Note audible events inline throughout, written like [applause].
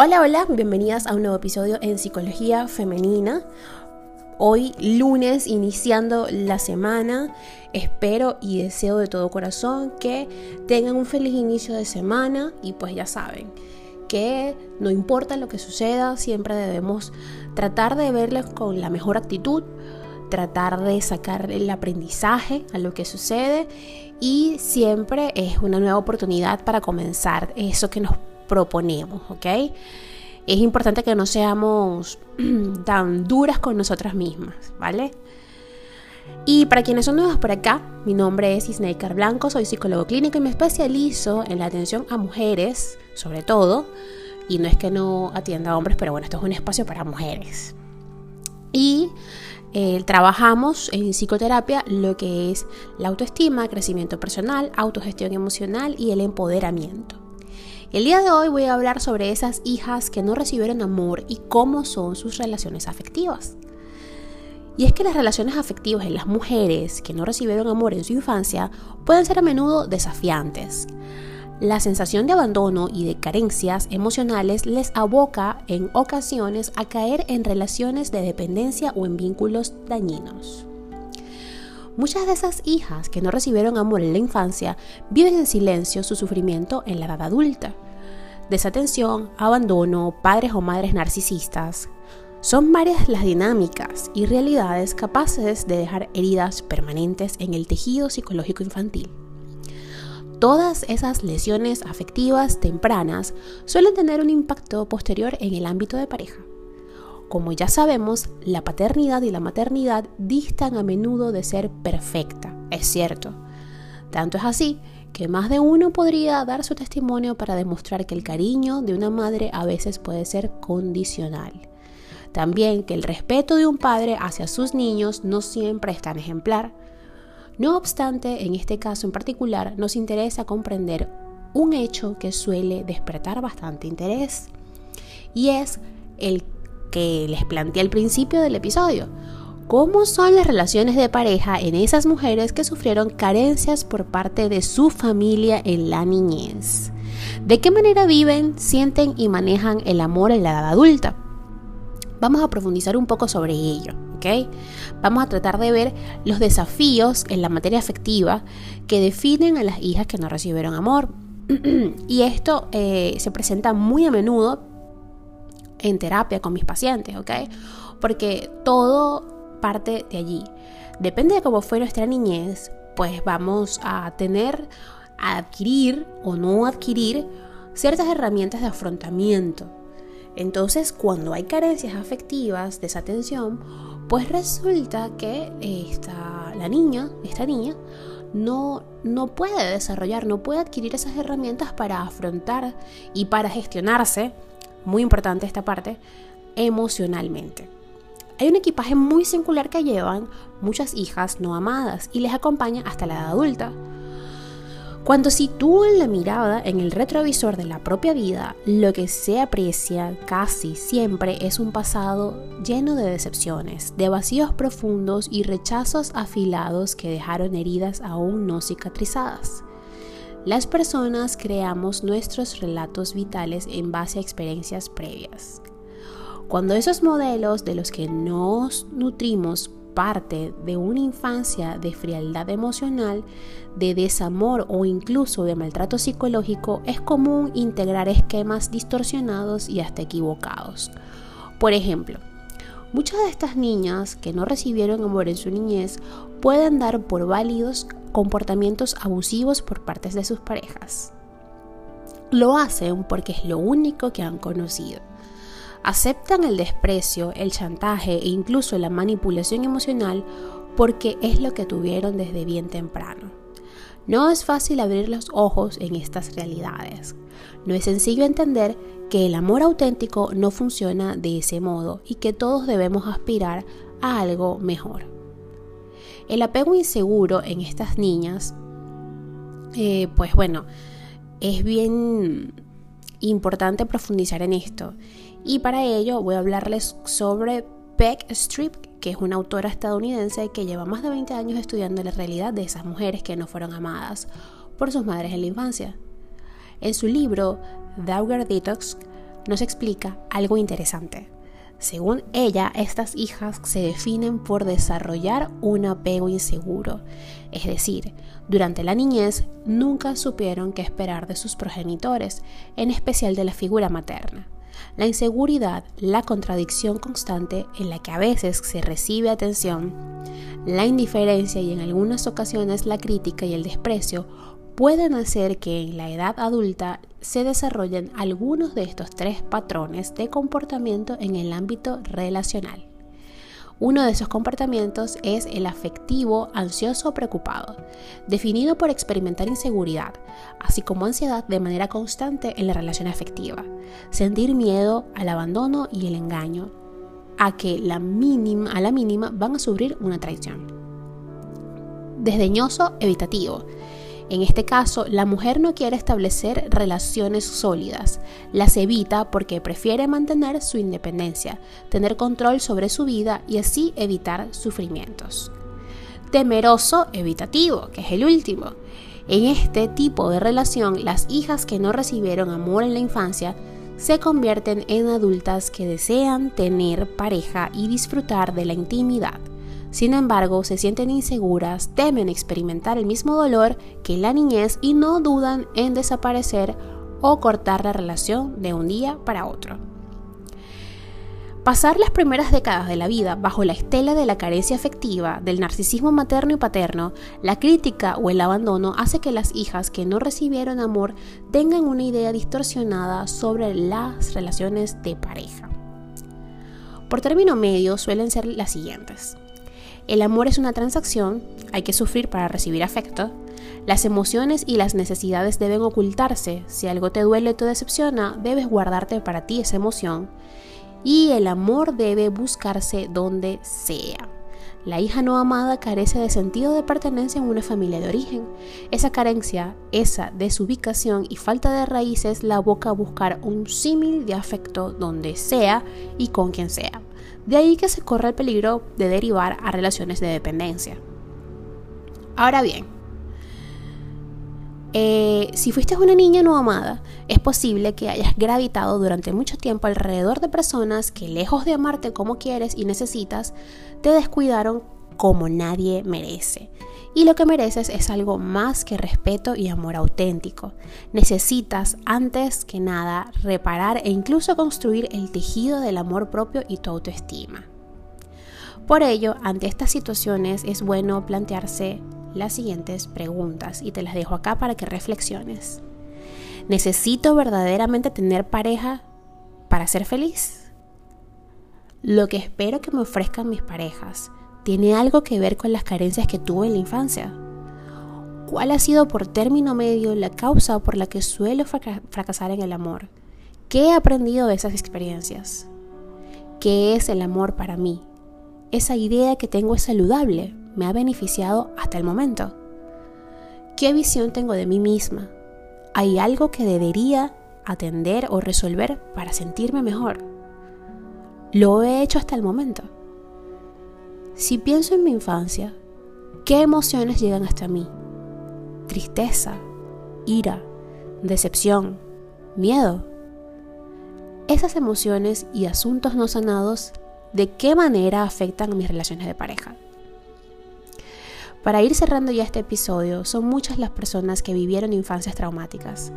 Hola, hola, bienvenidas a un nuevo episodio en Psicología Femenina. Hoy lunes, iniciando la semana, espero y deseo de todo corazón que tengan un feliz inicio de semana y pues ya saben que no importa lo que suceda, siempre debemos tratar de verles con la mejor actitud, tratar de sacar el aprendizaje a lo que sucede y siempre es una nueva oportunidad para comenzar eso que nos proponemos, ¿ok? Es importante que no seamos [clears throat] tan duras con nosotras mismas, ¿vale? Y para quienes son nuevos por acá, mi nombre es Isnaikar Blanco, soy psicólogo clínico y me especializo en la atención a mujeres, sobre todo, y no es que no atienda a hombres, pero bueno, esto es un espacio para mujeres. Y eh, trabajamos en psicoterapia lo que es la autoestima, crecimiento personal, autogestión emocional y el empoderamiento. El día de hoy voy a hablar sobre esas hijas que no recibieron amor y cómo son sus relaciones afectivas. Y es que las relaciones afectivas en las mujeres que no recibieron amor en su infancia pueden ser a menudo desafiantes. La sensación de abandono y de carencias emocionales les aboca en ocasiones a caer en relaciones de dependencia o en vínculos dañinos. Muchas de esas hijas que no recibieron amor en la infancia viven en silencio su sufrimiento en la edad adulta. Desatención, abandono, padres o madres narcisistas. Son varias las dinámicas y realidades capaces de dejar heridas permanentes en el tejido psicológico infantil. Todas esas lesiones afectivas tempranas suelen tener un impacto posterior en el ámbito de pareja. Como ya sabemos, la paternidad y la maternidad distan a menudo de ser perfecta, es cierto. Tanto es así que más de uno podría dar su testimonio para demostrar que el cariño de una madre a veces puede ser condicional. También que el respeto de un padre hacia sus niños no siempre es tan ejemplar. No obstante, en este caso en particular, nos interesa comprender un hecho que suele despertar bastante interés y es el que les planteé al principio del episodio. ¿Cómo son las relaciones de pareja en esas mujeres que sufrieron carencias por parte de su familia en la niñez? ¿De qué manera viven, sienten y manejan el amor en la edad adulta? Vamos a profundizar un poco sobre ello. Vamos a tratar de ver los desafíos en la materia afectiva que definen a las hijas que no recibieron amor. [clears throat] y esto eh, se presenta muy a menudo en terapia con mis pacientes, ¿ok? Porque todo parte de allí. Depende de cómo fue nuestra niñez, pues vamos a tener, a adquirir o no adquirir ciertas herramientas de afrontamiento. Entonces, cuando hay carencias afectivas, desatención, pues resulta que esta, la niña, esta niña, no, no puede desarrollar, no puede adquirir esas herramientas para afrontar y para gestionarse muy importante esta parte, emocionalmente. Hay un equipaje muy singular que llevan muchas hijas no amadas y les acompaña hasta la edad adulta. Cuando sitúan la mirada en el retrovisor de la propia vida, lo que se aprecia casi siempre es un pasado lleno de decepciones, de vacíos profundos y rechazos afilados que dejaron heridas aún no cicatrizadas. Las personas creamos nuestros relatos vitales en base a experiencias previas. Cuando esos modelos de los que nos nutrimos parte de una infancia de frialdad emocional, de desamor o incluso de maltrato psicológico, es común integrar esquemas distorsionados y hasta equivocados. Por ejemplo, muchas de estas niñas que no recibieron amor en su niñez pueden dar por válidos comportamientos abusivos por parte de sus parejas. Lo hacen porque es lo único que han conocido. Aceptan el desprecio, el chantaje e incluso la manipulación emocional porque es lo que tuvieron desde bien temprano. No es fácil abrir los ojos en estas realidades. No es sencillo entender que el amor auténtico no funciona de ese modo y que todos debemos aspirar a algo mejor. El apego inseguro en estas niñas, eh, pues bueno, es bien importante profundizar en esto. Y para ello voy a hablarles sobre Beck Strip, que es una autora estadounidense que lleva más de 20 años estudiando la realidad de esas mujeres que no fueron amadas por sus madres en la infancia. En su libro Dauger Detox, nos explica algo interesante. Según ella, estas hijas se definen por desarrollar un apego inseguro, es decir, durante la niñez nunca supieron qué esperar de sus progenitores, en especial de la figura materna. La inseguridad, la contradicción constante en la que a veces se recibe atención, la indiferencia y en algunas ocasiones la crítica y el desprecio pueden hacer que en la edad adulta se desarrollen algunos de estos tres patrones de comportamiento en el ámbito relacional. Uno de esos comportamientos es el afectivo ansioso o preocupado, definido por experimentar inseguridad, así como ansiedad de manera constante en la relación afectiva, sentir miedo al abandono y el engaño, a que la mínima, a la mínima van a sufrir una traición. Desdeñoso evitativo, en este caso, la mujer no quiere establecer relaciones sólidas, las evita porque prefiere mantener su independencia, tener control sobre su vida y así evitar sufrimientos. Temeroso evitativo, que es el último. En este tipo de relación, las hijas que no recibieron amor en la infancia se convierten en adultas que desean tener pareja y disfrutar de la intimidad. Sin embargo, se sienten inseguras, temen experimentar el mismo dolor que la niñez y no dudan en desaparecer o cortar la relación de un día para otro. Pasar las primeras décadas de la vida bajo la estela de la carencia afectiva, del narcisismo materno y paterno, la crítica o el abandono hace que las hijas que no recibieron amor tengan una idea distorsionada sobre las relaciones de pareja. Por término medio suelen ser las siguientes. El amor es una transacción, hay que sufrir para recibir afecto. Las emociones y las necesidades deben ocultarse. Si algo te duele o te decepciona, debes guardarte para ti esa emoción. Y el amor debe buscarse donde sea. La hija no amada carece de sentido de pertenencia en una familia de origen. Esa carencia, esa desubicación y falta de raíces la boca a buscar un símil de afecto donde sea y con quien sea. De ahí que se corre el peligro de derivar a relaciones de dependencia. Ahora bien, eh, si fuiste una niña no amada, es posible que hayas gravitado durante mucho tiempo alrededor de personas que lejos de amarte como quieres y necesitas, te descuidaron como nadie merece. Y lo que mereces es algo más que respeto y amor auténtico. Necesitas, antes que nada, reparar e incluso construir el tejido del amor propio y tu autoestima. Por ello, ante estas situaciones es bueno plantearse las siguientes preguntas y te las dejo acá para que reflexiones. ¿Necesito verdaderamente tener pareja para ser feliz? Lo que espero que me ofrezcan mis parejas tiene algo que ver con las carencias que tuve en la infancia. ¿Cuál ha sido por término medio la causa por la que suelo fracasar en el amor? ¿Qué he aprendido de esas experiencias? ¿Qué es el amor para mí? Esa idea que tengo es saludable, me ha beneficiado hasta el momento. ¿Qué visión tengo de mí misma? ¿Hay algo que debería atender o resolver para sentirme mejor? ¿Lo he hecho hasta el momento? Si pienso en mi infancia, ¿qué emociones llegan hasta mí? Tristeza, ira, decepción, miedo. Esas emociones y asuntos no sanados, ¿de qué manera afectan a mis relaciones de pareja? Para ir cerrando ya este episodio, son muchas las personas que vivieron infancias traumáticas.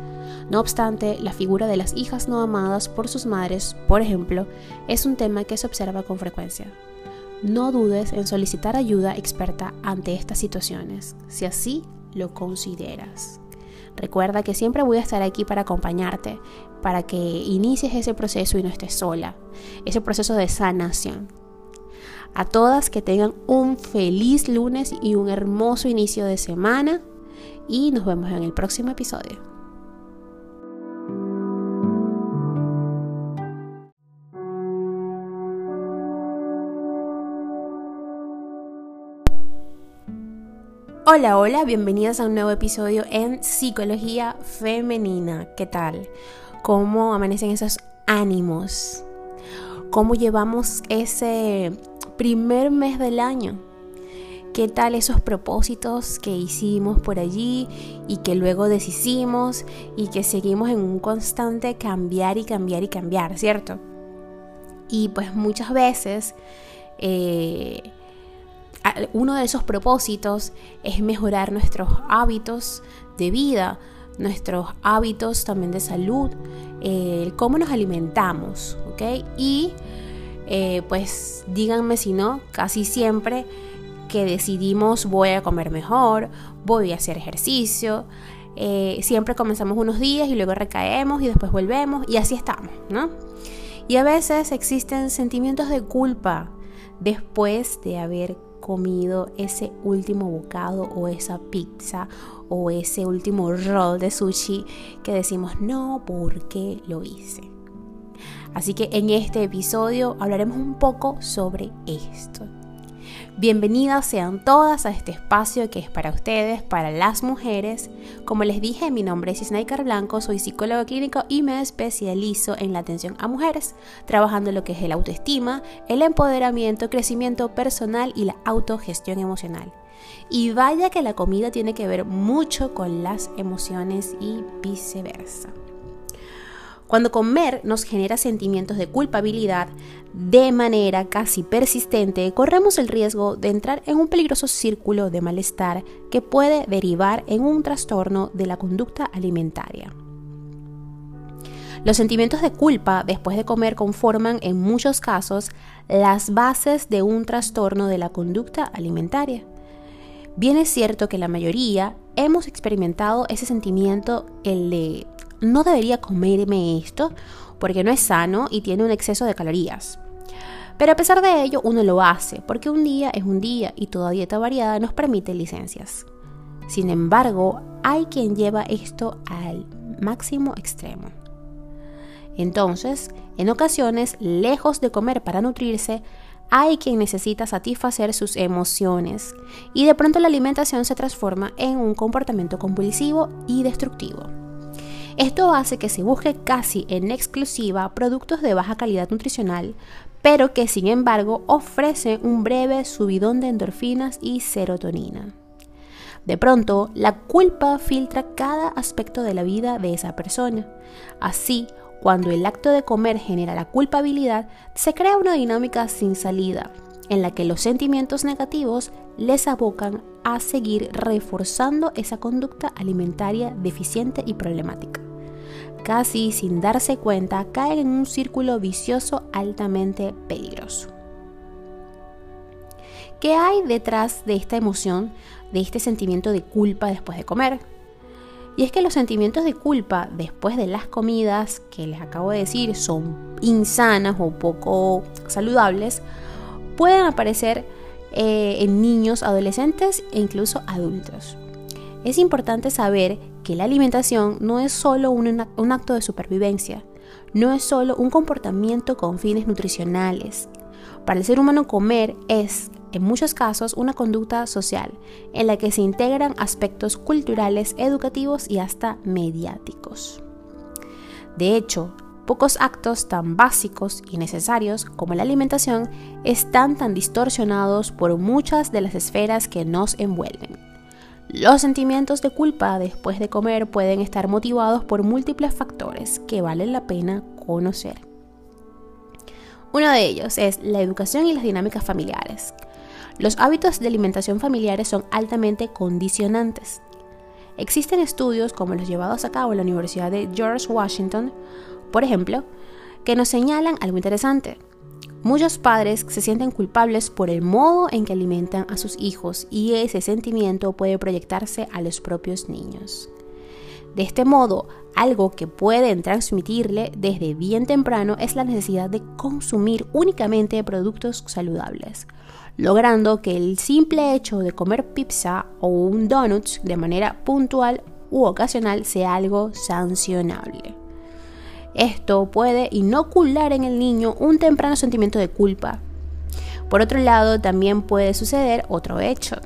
No obstante, la figura de las hijas no amadas por sus madres, por ejemplo, es un tema que se observa con frecuencia. No dudes en solicitar ayuda experta ante estas situaciones, si así lo consideras. Recuerda que siempre voy a estar aquí para acompañarte, para que inicies ese proceso y no estés sola, ese proceso de sanación. A todas que tengan un feliz lunes y un hermoso inicio de semana y nos vemos en el próximo episodio. Hola, hola, bienvenidas a un nuevo episodio en Psicología Femenina. ¿Qué tal? ¿Cómo amanecen esos ánimos? ¿Cómo llevamos ese primer mes del año? ¿Qué tal esos propósitos que hicimos por allí y que luego deshicimos y que seguimos en un constante cambiar y cambiar y cambiar, ¿cierto? Y pues muchas veces eh, uno de esos propósitos es mejorar nuestros hábitos de vida, nuestros hábitos también de salud, eh, cómo nos alimentamos, ¿ok? Y eh, pues díganme si no, casi siempre que decidimos voy a comer mejor, voy a hacer ejercicio, eh, siempre comenzamos unos días y luego recaemos y después volvemos y así estamos, ¿no? Y a veces existen sentimientos de culpa después de haber comido ese último bocado o esa pizza o ese último roll de sushi que decimos no, ¿por qué lo hice? Así que en este episodio hablaremos un poco sobre esto. Bienvenidas sean todas a este espacio que es para ustedes, para las mujeres. Como les dije, mi nombre es Isnaikar Blanco, soy psicólogo clínico y me especializo en la atención a mujeres, trabajando lo que es el autoestima, el empoderamiento, crecimiento personal y la autogestión emocional. Y vaya que la comida tiene que ver mucho con las emociones y viceversa. Cuando comer nos genera sentimientos de culpabilidad de manera casi persistente, corremos el riesgo de entrar en un peligroso círculo de malestar que puede derivar en un trastorno de la conducta alimentaria. Los sentimientos de culpa después de comer conforman en muchos casos las bases de un trastorno de la conducta alimentaria. Bien es cierto que la mayoría hemos experimentado ese sentimiento, el de no debería comerme esto porque no es sano y tiene un exceso de calorías. Pero a pesar de ello, uno lo hace porque un día es un día y toda dieta variada nos permite licencias. Sin embargo, hay quien lleva esto al máximo extremo. Entonces, en ocasiones, lejos de comer para nutrirse, hay quien necesita satisfacer sus emociones y de pronto la alimentación se transforma en un comportamiento compulsivo y destructivo. Esto hace que se busque casi en exclusiva productos de baja calidad nutricional, pero que sin embargo ofrecen un breve subidón de endorfinas y serotonina. De pronto, la culpa filtra cada aspecto de la vida de esa persona. Así, cuando el acto de comer genera la culpabilidad, se crea una dinámica sin salida, en la que los sentimientos negativos les abocan a seguir reforzando esa conducta alimentaria deficiente y problemática. Casi sin darse cuenta, caen en un círculo vicioso altamente peligroso. ¿Qué hay detrás de esta emoción, de este sentimiento de culpa después de comer? Y es que los sentimientos de culpa después de las comidas, que les acabo de decir, son insanas o poco saludables, pueden aparecer eh, en niños, adolescentes e incluso adultos. Es importante saber que la alimentación no es solo un, un acto de supervivencia, no es solo un comportamiento con fines nutricionales. Para el ser humano comer es, en muchos casos, una conducta social en la que se integran aspectos culturales, educativos y hasta mediáticos. De hecho, Pocos actos tan básicos y necesarios como la alimentación están tan distorsionados por muchas de las esferas que nos envuelven. Los sentimientos de culpa después de comer pueden estar motivados por múltiples factores que valen la pena conocer. Uno de ellos es la educación y las dinámicas familiares. Los hábitos de alimentación familiares son altamente condicionantes. Existen estudios como los llevados a cabo en la Universidad de George Washington por ejemplo, que nos señalan algo interesante. Muchos padres se sienten culpables por el modo en que alimentan a sus hijos y ese sentimiento puede proyectarse a los propios niños. De este modo, algo que pueden transmitirle desde bien temprano es la necesidad de consumir únicamente productos saludables, logrando que el simple hecho de comer pizza o un donut de manera puntual u ocasional sea algo sancionable. Esto puede inocular en el niño un temprano sentimiento de culpa. Por otro lado, también puede suceder otro hecho.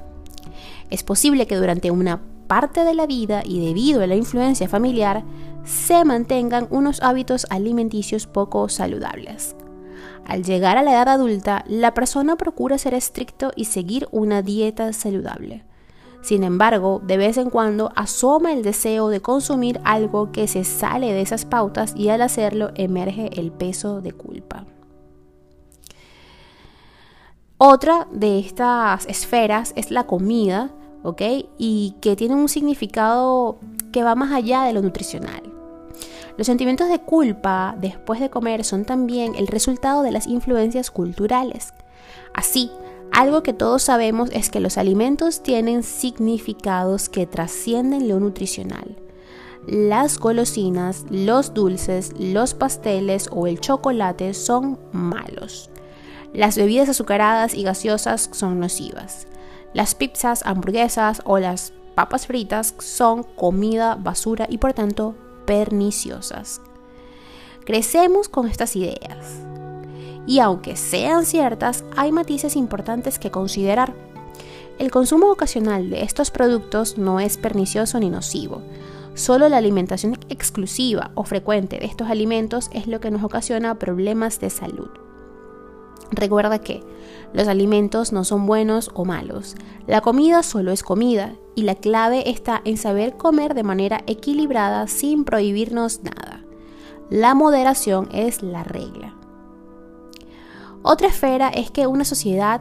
Es posible que durante una parte de la vida y debido a la influencia familiar, se mantengan unos hábitos alimenticios poco saludables. Al llegar a la edad adulta, la persona procura ser estricto y seguir una dieta saludable. Sin embargo, de vez en cuando asoma el deseo de consumir algo que se sale de esas pautas y al hacerlo emerge el peso de culpa. Otra de estas esferas es la comida, ¿ok? Y que tiene un significado que va más allá de lo nutricional. Los sentimientos de culpa después de comer son también el resultado de las influencias culturales. Así, algo que todos sabemos es que los alimentos tienen significados que trascienden lo nutricional. Las golosinas, los dulces, los pasteles o el chocolate son malos. Las bebidas azucaradas y gaseosas son nocivas. Las pizzas, hamburguesas o las papas fritas son comida basura y por tanto perniciosas. Crecemos con estas ideas. Y aunque sean ciertas, hay matices importantes que considerar. El consumo ocasional de estos productos no es pernicioso ni nocivo. Solo la alimentación exclusiva o frecuente de estos alimentos es lo que nos ocasiona problemas de salud. Recuerda que los alimentos no son buenos o malos. La comida solo es comida y la clave está en saber comer de manera equilibrada sin prohibirnos nada. La moderación es la regla. Otra esfera es que una sociedad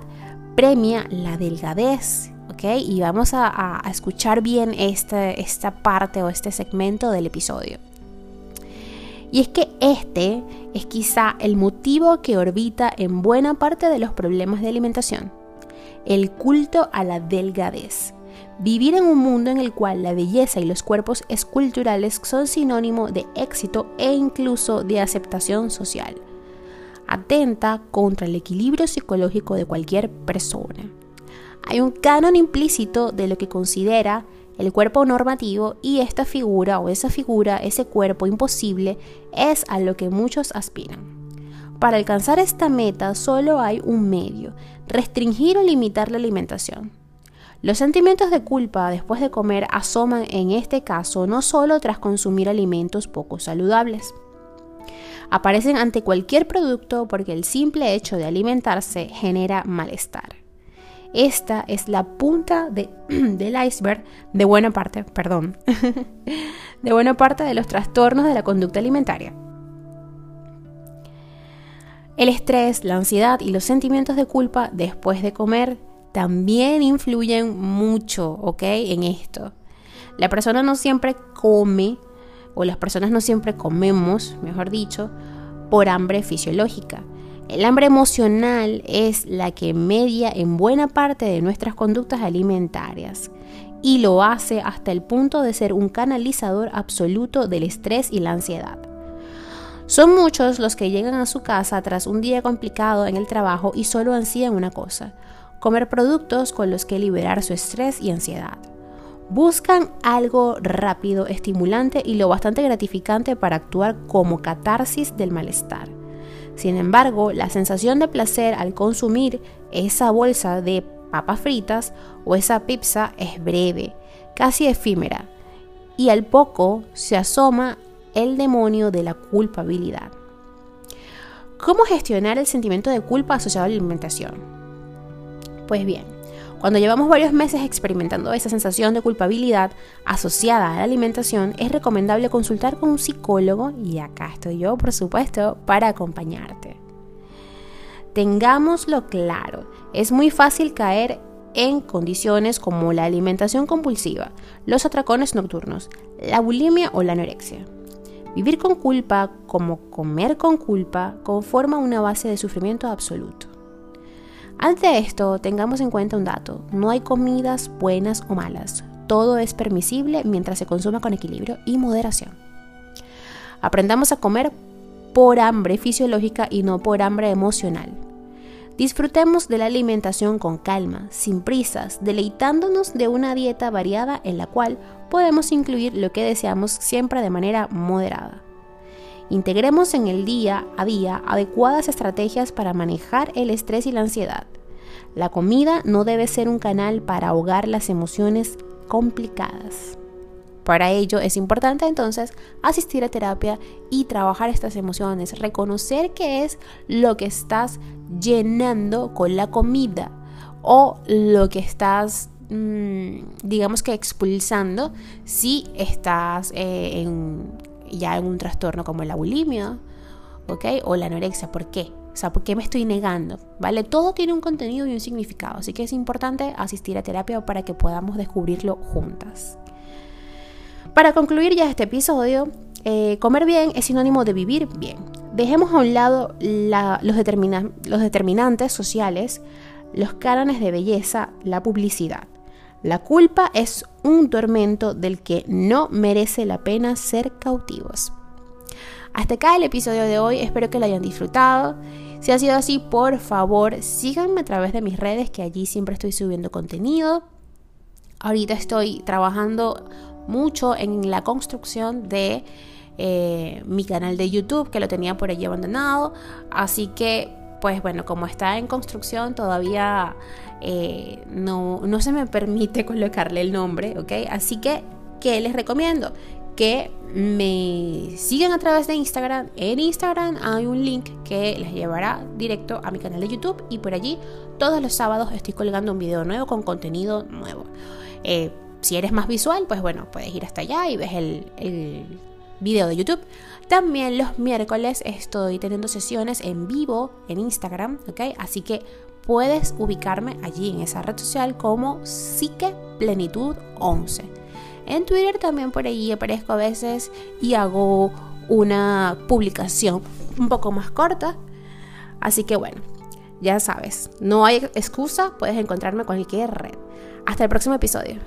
premia la delgadez, ¿ok? Y vamos a, escuchar bien esta parte o este segmento del episodio. Y es que este es quizá el motivo que orbita en buena parte de los problemas de alimentación, el culto a la delgadez. Vivir en un mundo en el cual la belleza y los cuerpos esculturales son sinónimo de éxito e incluso de aceptación social. Atenta contra el equilibrio psicológico de cualquier persona. Hay un canon implícito de lo que considera el cuerpo normativo y esta figura o esa figura, ese cuerpo imposible, es a lo que muchos aspiran. Para alcanzar esta meta solo hay un medio, restringir o limitar la alimentación. Los sentimientos de culpa después de comer asoman en este caso no solo tras consumir alimentos poco saludables. Aparecen ante cualquier producto porque el simple hecho de alimentarse genera malestar. Esta es la punta [clears throat] del iceberg de buena parte, perdón, [laughs] de buena parte de los trastornos de la conducta alimentaria. El estrés, la ansiedad y los sentimientos de culpa después de comer también influyen mucho, ¿ok? En esto. La persona no siempre come, o las personas no siempre comemos, mejor dicho, por hambre fisiológica el hambre emocional es la que media en buena parte de nuestras conductas alimentarias y lo hace hasta el punto de ser un canalizador absoluto del estrés y la ansiedad. Son muchos los que llegan a su casa tras un día complicado en el trabajo y solo ansían una cosa, comer productos con los que liberar su estrés y ansiedad. Buscan algo rápido, estimulante y lo bastante gratificante para actuar como catarsis del malestar. Sin embargo, la sensación de placer al consumir esa bolsa de papas fritas o esa pizza es breve, casi efímera, y al poco se asoma el demonio de la culpabilidad. ¿Cómo gestionar el sentimiento de culpa asociado a la alimentación? Pues bien, cuando llevamos varios meses experimentando esa sensación de culpabilidad asociada a la alimentación, es recomendable consultar con un psicólogo y acá estoy yo, por supuesto, para acompañarte. Tengámoslo claro, es muy fácil caer en condiciones como la alimentación compulsiva, los atracones nocturnos, la bulimia o la anorexia. Vivir con culpa, como comer con culpa, conforma una base de sufrimiento absoluto. Ante esto, tengamos en cuenta un dato, no hay comidas buenas o malas, todo es permisible mientras se consuma con equilibrio y moderación. Aprendamos a comer por hambre fisiológica y no por hambre emocional. Disfrutemos de la alimentación con calma, sin prisas, deleitándonos de una dieta variada en la cual podemos incluir lo que deseamos siempre de manera moderada. Integremos en el día a día adecuadas estrategias para manejar el estrés y la ansiedad. La comida no debe ser un canal para ahogar las emociones complicadas. Para ello es importante entonces asistir a terapia y trabajar estas emociones, reconocer qué es lo que estás llenando con la comida o lo que estás mm, digamos que expulsando si estás eh, ya en un trastorno como la bulimia ¿ok? o la anorexia. ¿Por qué? O sea, ¿por qué me estoy negando? ¿Vale? Todo tiene un contenido y un significado, así que es importante asistir a terapia para que podamos descubrirlo juntas. Para concluir ya este episodio, eh, comer bien es sinónimo de vivir bien. Dejemos a un lado los, los determinantes sociales, los cánones de belleza, la publicidad. La culpa es un tormento del que no merece la pena ser cautivos. Hasta acá el episodio de hoy, espero que lo hayan disfrutado. Si ha sido así, por favor, síganme a través de mis redes, que allí siempre estoy subiendo contenido. Ahorita estoy trabajando mucho en la construcción de eh, mi canal de YouTube, que lo tenía por allí abandonado. Así que, pues bueno, como está en construcción, todavía eh, no, no se me permite [laughs] colocarle el nombre, ¿ok? Así que, ¿qué les recomiendo? que me sigan a través de Instagram. En Instagram hay un link que les llevará directo a mi canal de YouTube y por allí todos los sábados estoy colgando un video nuevo con contenido nuevo. Eh, si eres más visual, pues bueno, puedes ir hasta allá y ves el, el video de YouTube. También los miércoles estoy teniendo sesiones en vivo en Instagram, ¿ok? Así que puedes ubicarme allí en esa red social como Psique Plenitud 11. En Twitter también por ahí aparezco a veces y hago una publicación un poco más corta. Así que bueno, ya sabes, no hay excusa, puedes encontrarme en cualquier red. Hasta el próximo episodio.